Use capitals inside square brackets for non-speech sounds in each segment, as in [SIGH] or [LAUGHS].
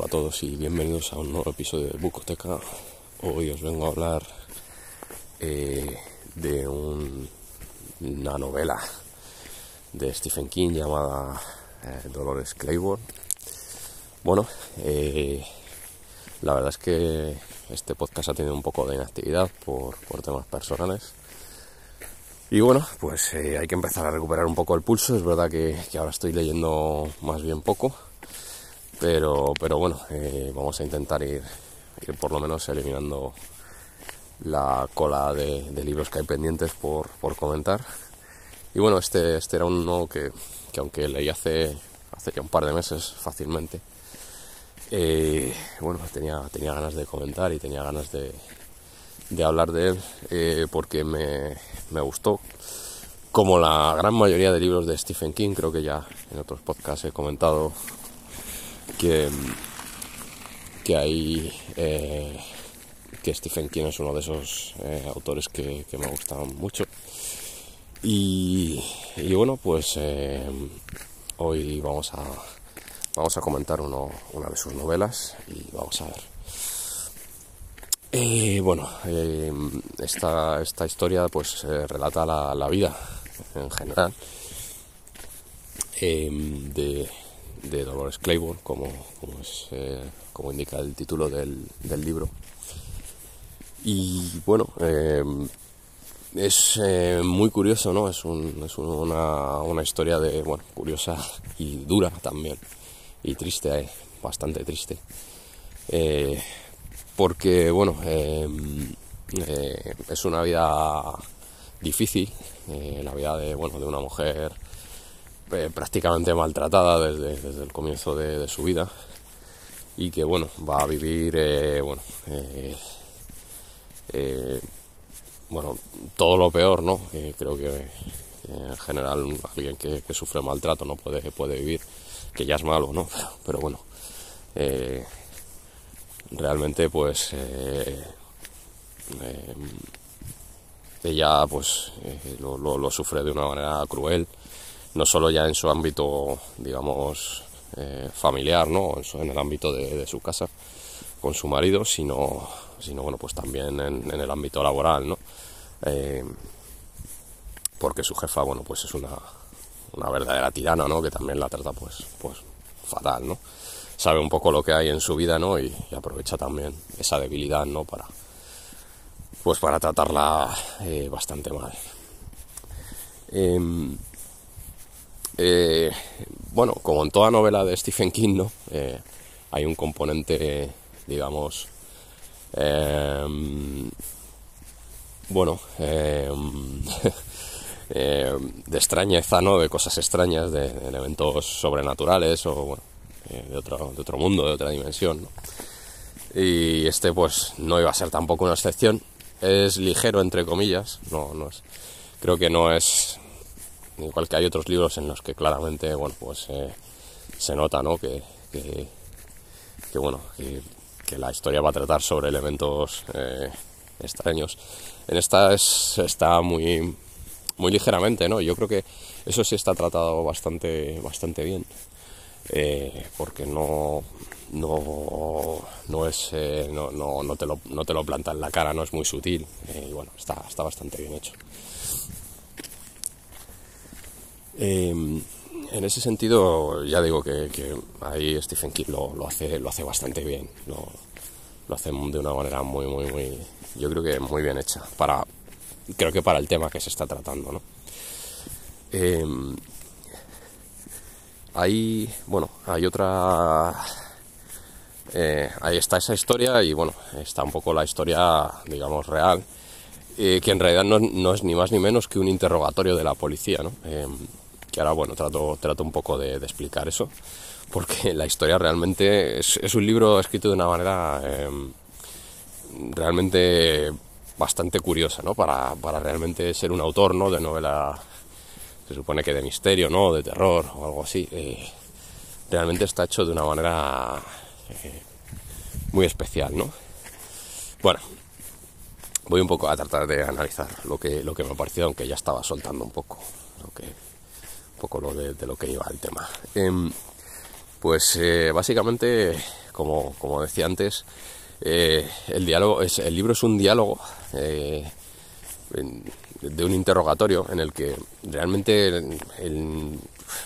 Hola a todos y bienvenidos a un nuevo episodio de Bucoteca. Hoy os vengo a hablar eh, de un- una novela de Stephen King llamada eh, Dolores Claiborne. Bueno, eh, la verdad es que este podcast ha tenido un poco de inactividad por, temas personales. Y bueno, pues hay que empezar a recuperar un poco el pulso. Es verdad que ahora estoy leyendo más bien poco. Pero, pero bueno, eh, vamos a intentar ir, por lo menos eliminando la cola de, de libros que hay pendientes por, por comentar. Y bueno, este, este era uno que, que aunque leí hace, hace ya un par de meses fácilmente, eh, bueno, tenía, tenía ganas de comentar y tenía ganas de, de hablar de él eh, porque me, me gustó. Como la gran mayoría de libros de Stephen King, creo que ya en otros podcasts he comentado que, que hay eh, que Stephen King es uno de esos eh, autores que, me gustan mucho. Y, y bueno pues eh, hoy vamos a vamos a comentar uno- una de sus novelas y vamos a ver. Bueno esta, esta historia pues relata la, la vida en general de, de Dolores Claiborne, como, como, es, eh, como indica el título del, del libro. Y bueno, eh, es eh, muy curioso, ¿no? Es, un- es una, una historia de, bueno, curiosa y dura también, y triste, bastante triste. Porque, bueno, es una vida difícil, la vida de, bueno, de una mujer eh, prácticamente maltratada desde, desde el comienzo de, su vida y que bueno va a vivir eh, bueno eh, bueno todo lo peor no creo que en general alguien que, sufre maltrato no puede puede vivir que ya es malo no [LAUGHS] pero, bueno realmente pues ella pues lo sufre de una manera cruel no solo ya en su ámbito digamos eh, familiar no en, el ámbito de, su casa con su marido sino sino bueno pues también en, el ámbito laboral no Eh, porque su jefa bueno pues es una una verdadera tirana no que también la trata pues pues fatal no sabe un poco lo que hay en su vida no y, y aprovecha también esa debilidad no para pues para tratarla eh, bastante mal. Em, eh, bueno, como en toda novela de Stephen King, ¿no? Eh, hay un componente, digamos, em, bueno, em, [LAUGHS] eh, de extrañeza, ¿no? De cosas extrañas, de, de elementos sobrenaturales o, bueno, eh, de, otro, de otro mundo, de otra dimensión. Y este pues no iba a ser tampoco una excepción. Es ligero entre comillas, no, no es, creo que no es igual que hay otros libros en los que claramente bueno pues eh, se nota ¿no? que, que, bueno que, la historia va a tratar sobre elementos eh, extraños. En esta es, está muy muy ligeramente no yo creo que eso sí está tratado bastante bastante bien eh, porque no no, no es no, no, no, te lo, no te lo planta en la cara no es muy sutil y bueno está, está bastante bien hecho Em, en ese sentido, ya digo que, ahí Stephen King lo, hace, lo hace bastante bien. Lo, lo hace de una manera muy, muy, muy. Yo creo que muy bien hecha. Para, creo que para el tema que se está tratando, ¿no? Em, ahí, bueno, hay otra. Eh, ahí está esa historia y bueno, está un poco la historia, digamos, real, eh, que en realidad no, es ni más ni menos que un interrogatorio de la policía, ¿no? Ahora bueno, trato, trato un poco de, explicar eso, porque [LAUGHS] la historia realmente es, un libro escrito de una manera em, realmente bastante curiosa, ¿no? Para, realmente ser un autor, ¿no? De novela, se supone que de misterio, ¿no? De terror o algo así. Eh, realmente está hecho de una manera eh, muy especial, ¿no? Bueno, voy un poco a tratar de analizar lo que, lo que me ha parecido, aunque ya estaba soltando un poco lo que poco lo de, lo que iba el tema. Em, pues eh, básicamente, como, decía antes, eh, el, diálogo es, el libro es un diálogo eh, de un interrogatorio en el que realmente,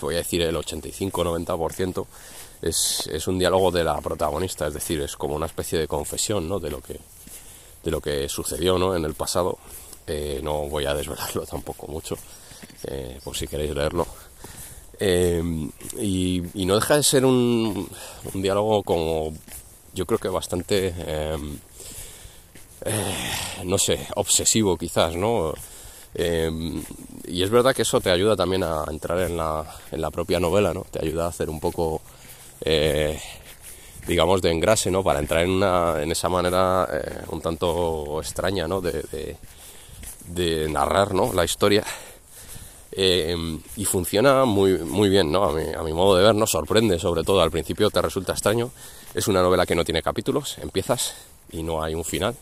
voy a decir el 85-90%, es, es un diálogo de la protagonista, es decir, es como una especie de confesión ¿no? de, lo que, de lo que sucedió ¿no? en el pasado. No voy a desvelarlo [LAUGHS] tampoco mucho, por si queréis leerlo. Em, y, no deja de ser un, diálogo como yo creo que bastante, eh, no sé, obsesivo quizás, ¿no? Y es verdad que eso te ayuda también a entrar en la, en la propia novela, ¿no? Te ayuda a hacer un poco, eh, digamos, de engrase, ¿no? Para entrar en, una, en esa manera eh, un tanto extraña, ¿no? De, de narrar, ¿no? La historia. Eh, y funciona muy, muy bien, ¿no? A mi, a mi, modo de ver, ¿no? Sorprende, sobre todo al principio te resulta extraño. Es una novela que no tiene capítulos, empiezas y no hay un final,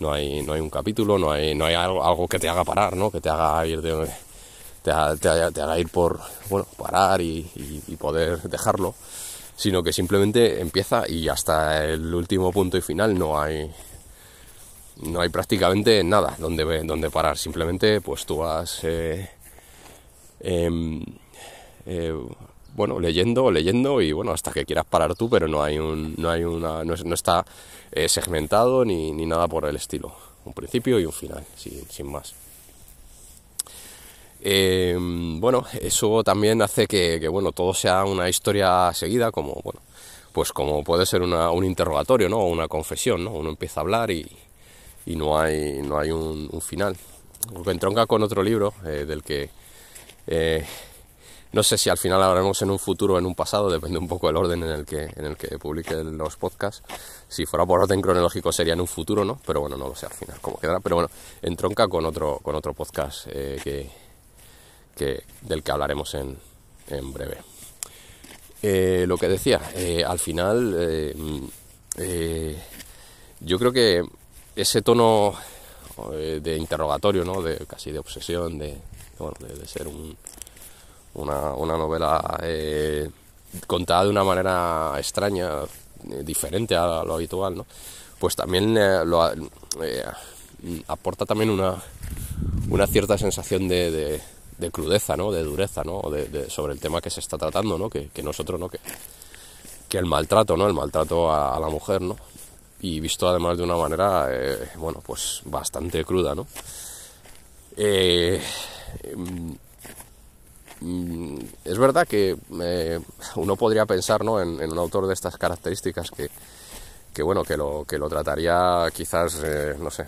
no hay, no hay un capítulo, no hay, no hay algo, que te haga parar, ¿no? Que te haga ir. Te, haga ir por, bueno, parar y, poder dejarlo, sino que simplemente empieza y hasta el último punto y final no hay, no hay prácticamente nada donde, donde parar. Simplemente, pues tú vas eh, Em, eh, bueno, leyendo, leyendo y bueno, hasta que quieras parar tú, pero no hay un, no hay una, no, está eh, segmentado ni, nada por el estilo. Un principio y un final, sin, más. Em, bueno, eso también hace que, bueno, todo sea una historia seguida, como, bueno, pues como puede ser un interrogatorio, ¿no? O una confesión, ¿no? Uno empieza a hablar y, no hay, no hay un, final. Entronca con otro libro eh, del que eh, no sé si al final hablaremos en un futuro o en un pasado, depende un poco del orden en el que, en el que publique los podcasts. Si fuera por orden cronológico sería en un futuro, ¿no? Pero bueno, no lo sé al final cómo quedará. Pero bueno, entronca con otro, con otro podcast eh, que, del que hablaremos en, en breve. Eh, lo que decía, al final yo creo que ese tono de interrogatorio, ¿no? De casi de obsesión, de, bueno, de, ser una, una, novela eh, contada de una manera extraña, eh, diferente a lo habitual, ¿no? pues también eh, aporta también una, una cierta sensación de, de, crudeza, ¿no? de dureza ¿no? De, sobre el tema que se está tratando, ¿no? que, nosotros, ¿no? que, que el maltrato, ¿no? el maltrato a, a, la mujer, ¿no? Y visto además de una manera, bueno, pues bastante cruda, ¿no? Eh, Mm, es verdad que eh, uno podría pensar ¿no? en, un autor de estas características que, que, bueno que lo que lo trataría quizás eh, no sé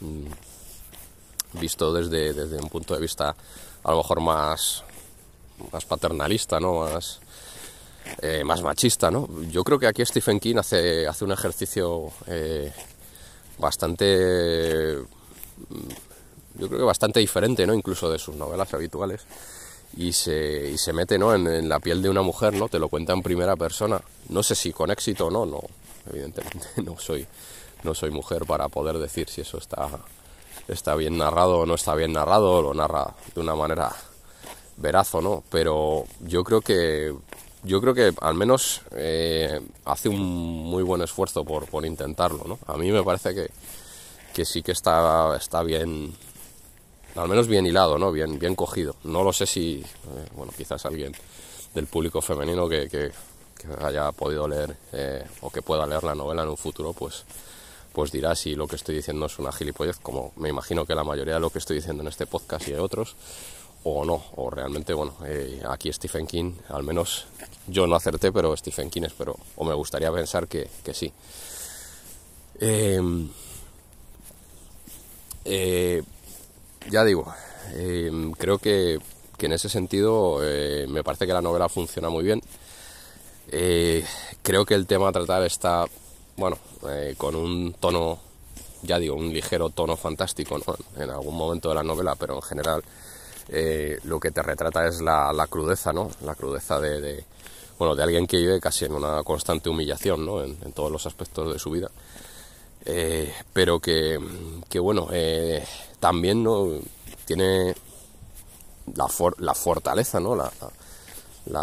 mm, visto desde, desde un punto de vista a lo mejor más más paternalista no más eh, más machista, ¿no? Yo creo que aquí Stephen King hace, hace un ejercicio eh, bastante, yo creo que bastante diferente, ¿no? Incluso de sus novelas habituales y se, y se mete, ¿no? En, la piel de una mujer, ¿no? Te lo cuenta en primera persona. No sé si con éxito o no, no, evidentemente [LAUGHS] no soy, no soy mujer para poder decir si eso está, está bien narrado o no está bien narrado, lo narra de una manera verazo, ¿no? Pero yo creo que yo creo que al menos eh, hace un muy buen esfuerzo por, por intentarlo, ¿no? A mí me parece que, que sí que está, está bien, al menos bien hilado, ¿no? Bien, bien cogido. No lo sé si, eh, bueno, quizás alguien del público femenino que, que, haya podido leer eh, o que pueda leer la novela en un futuro, pues, pues dirá si lo que estoy diciendo es una gilipollez, como me imagino que la mayoría de lo que estoy diciendo en este podcast y de otros, o no, o realmente, bueno, eh, aquí Stephen King, al menos yo no acerté, pero Stephen King espero, o me gustaría pensar que, sí. Em, eh, ya digo, em, creo que, en ese sentido eh, me parece que la novela funciona muy bien. creo que el tema a tratar está, bueno, con un tono, ya digo, un ligero tono fantástico en algún momento de la novela, pero en general eh, lo que te retrata es la, crudeza, ¿no? La crudeza de, bueno, de alguien que vive casi en una constante humillación, ¿no? En, todos los aspectos de su vida. Eh, pero que, bueno, eh, también ¿no? tiene la, la fortaleza, ¿no? La,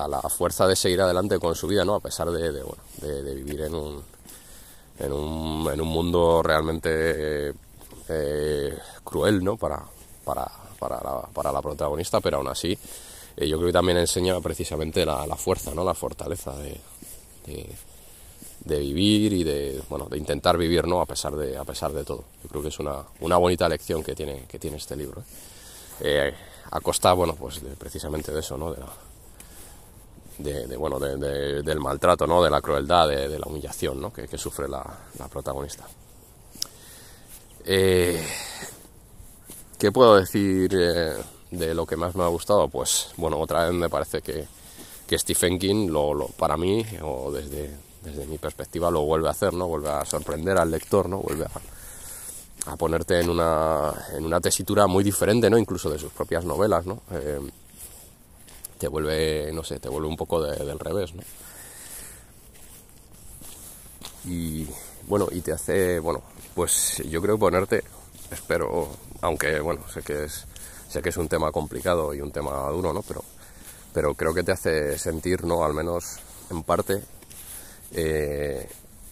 la, fuerza de seguir adelante con su vida, ¿no? A pesar de, bueno, de, vivir en un, en un, en un mundo realmente cruel, ¿no? Para, para, para la, para la protagonista, pero aún así eh, yo creo que también enseña precisamente la, fuerza, ¿no? la fortaleza de, de, vivir y de, bueno, de intentar vivir ¿no? a, pesar de, a pesar de todo. Yo creo que es una, una bonita lección que tiene, que tiene este libro. ¿eh? Eh, a costa, bueno, pues precisamente de eso, ¿no? de, la, de, bueno, del maltrato, ¿no? de la crueldad, de, la humillación ¿no? que, sufre la, protagonista. ¿Qué puedo decir eh, de lo que más me ha gustado? Pues bueno, otra vez me parece que, que Stephen King, lo, para mí, o desde, desde mi perspectiva, lo vuelve a hacer, ¿no? Vuelve a sorprender al lector, ¿no? Vuelve a, a ponerte en una, en una tesitura muy diferente, ¿no? Incluso de sus propias novelas, ¿no? Eh, te vuelve, no sé, te vuelve un poco del revés, ¿no? Y bueno, y te hace, bueno, pues yo creo ponerte, espero aunque bueno, sé que es sé que es un tema complicado y un tema duro, ¿no? Pero pero creo que te hace sentir, ¿no? Al menos en parte, eh,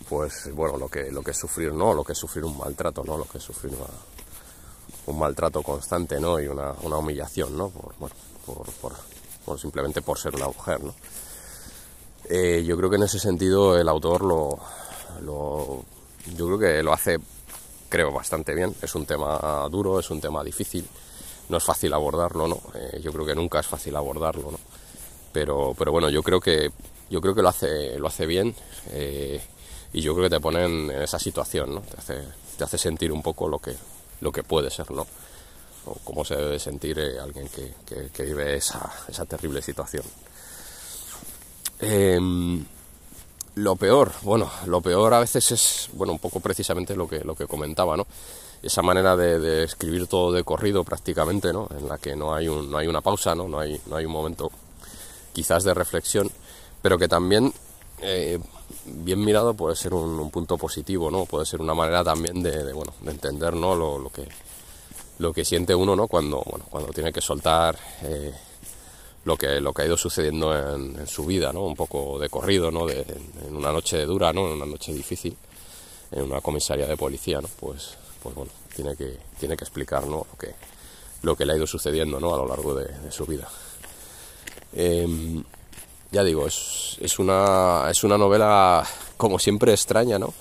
pues bueno, lo que lo que es sufrir, ¿no? Lo que es sufrir un maltrato, ¿no? Lo que es sufrir un maltrato constante, ¿no? Y una, humillación, ¿no? Por, bueno, por, simplemente por ser una mujer, ¿no? Eh, yo creo que en ese sentido el autor lo, lo yo creo que lo hace creo bastante bien. Es un tema duro, es un tema difícil, no es fácil abordarlo, ¿no? Eh, yo creo que nunca es fácil abordarlo, ¿no? Pero, pero bueno, yo creo que yo creo que lo hace lo hace bien eh, y yo creo que te pone en, esa situación, ¿no? Te hace, te hace sentir un poco lo que lo que puede ser, ¿no? O cómo se debe sentir eh, alguien que, que, vive esa, esa terrible situación. Em, lo peor, bueno, lo peor a veces es, bueno, un poco precisamente lo que, lo que comentaba, ¿no? Esa manera de, escribir todo de corrido prácticamente, ¿no? En la que no hay, un, no hay una pausa, ¿no? No hay, no hay un momento quizás de reflexión, pero que también, eh, bien mirado, puede ser un, punto positivo, ¿no? Puede ser una manera también de, bueno, de entender, ¿no? Lo, lo, que, lo que siente uno, ¿no? Cuando, bueno, cuando tiene que soltar... Eh, lo que, lo que ha ido sucediendo en, su vida, ¿no? Un poco de corrido, ¿no? De, en una noche dura, ¿no? En una noche difícil, en una comisaría de policía, ¿no? Pues, pues bueno, tiene que, tiene que explicar, ¿no? Lo que, lo que le ha ido sucediendo, ¿no? A lo largo de, su vida. Em, ya digo, es, es, una, es una novela como siempre extraña, ¿no?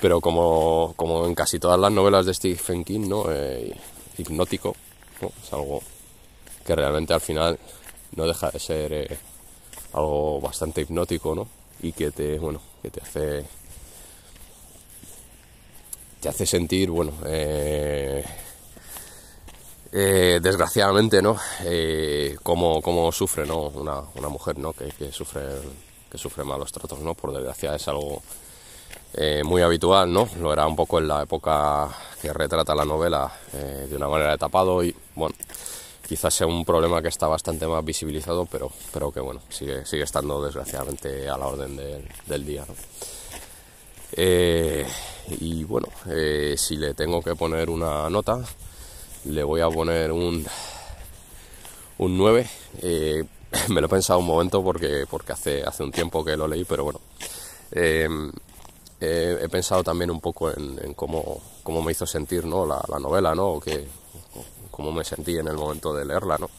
Pero como, como en casi todas las novelas de Stephen King, ¿no? Eh, hipnótico, ¿no? Es algo que realmente al final no deja de ser eh, algo bastante hipnótico, ¿no? Y que te, bueno, que te hace te hace sentir, bueno, eh, eh, desgraciadamente, ¿no? Cómo, cómo, sufre, ¿no? Una, una mujer, ¿no? Que, que, sufre que sufre malos tratos, ¿no? Por desgracia es algo muy habitual, ¿no? Lo era un poco en la época que retrata la novela de una manera de tapado y, bueno, quizás sea un problema que está bastante más visibilizado, pero, pero que, bueno, sigue, sigue estando desgraciadamente a la orden del día. Eh, y bueno, si le tengo que poner una nota, le voy a poner un, un 9. [LAUGHS] me lo he pensado un momento porque, porque hace, hace un tiempo que lo leí, pero bueno he pensado también un poco en, cómo, cómo, me hizo sentir ¿no? la, novela, ¿no? Que, cómo me sentí en el momento de leerla, ¿no?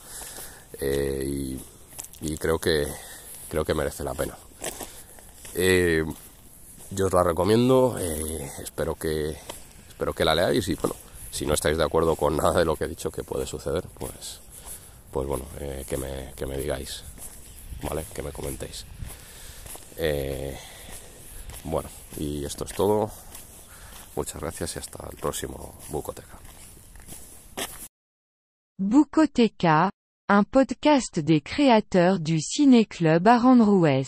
Eh, y, creo que creo que merece la pena. Eh, yo os la recomiendo, eh, espero que espero que la leáis y bueno, si no estáis de acuerdo con nada de lo que he dicho que puede suceder, pues pues bueno, que me, que me digáis, ¿vale? Que me comentéis. Bueno, y esto es todo. Muchas gracias y hasta el próximo Bucoteca. Boucoteca, un podcast des créateurs du ciné-club Aranjuez.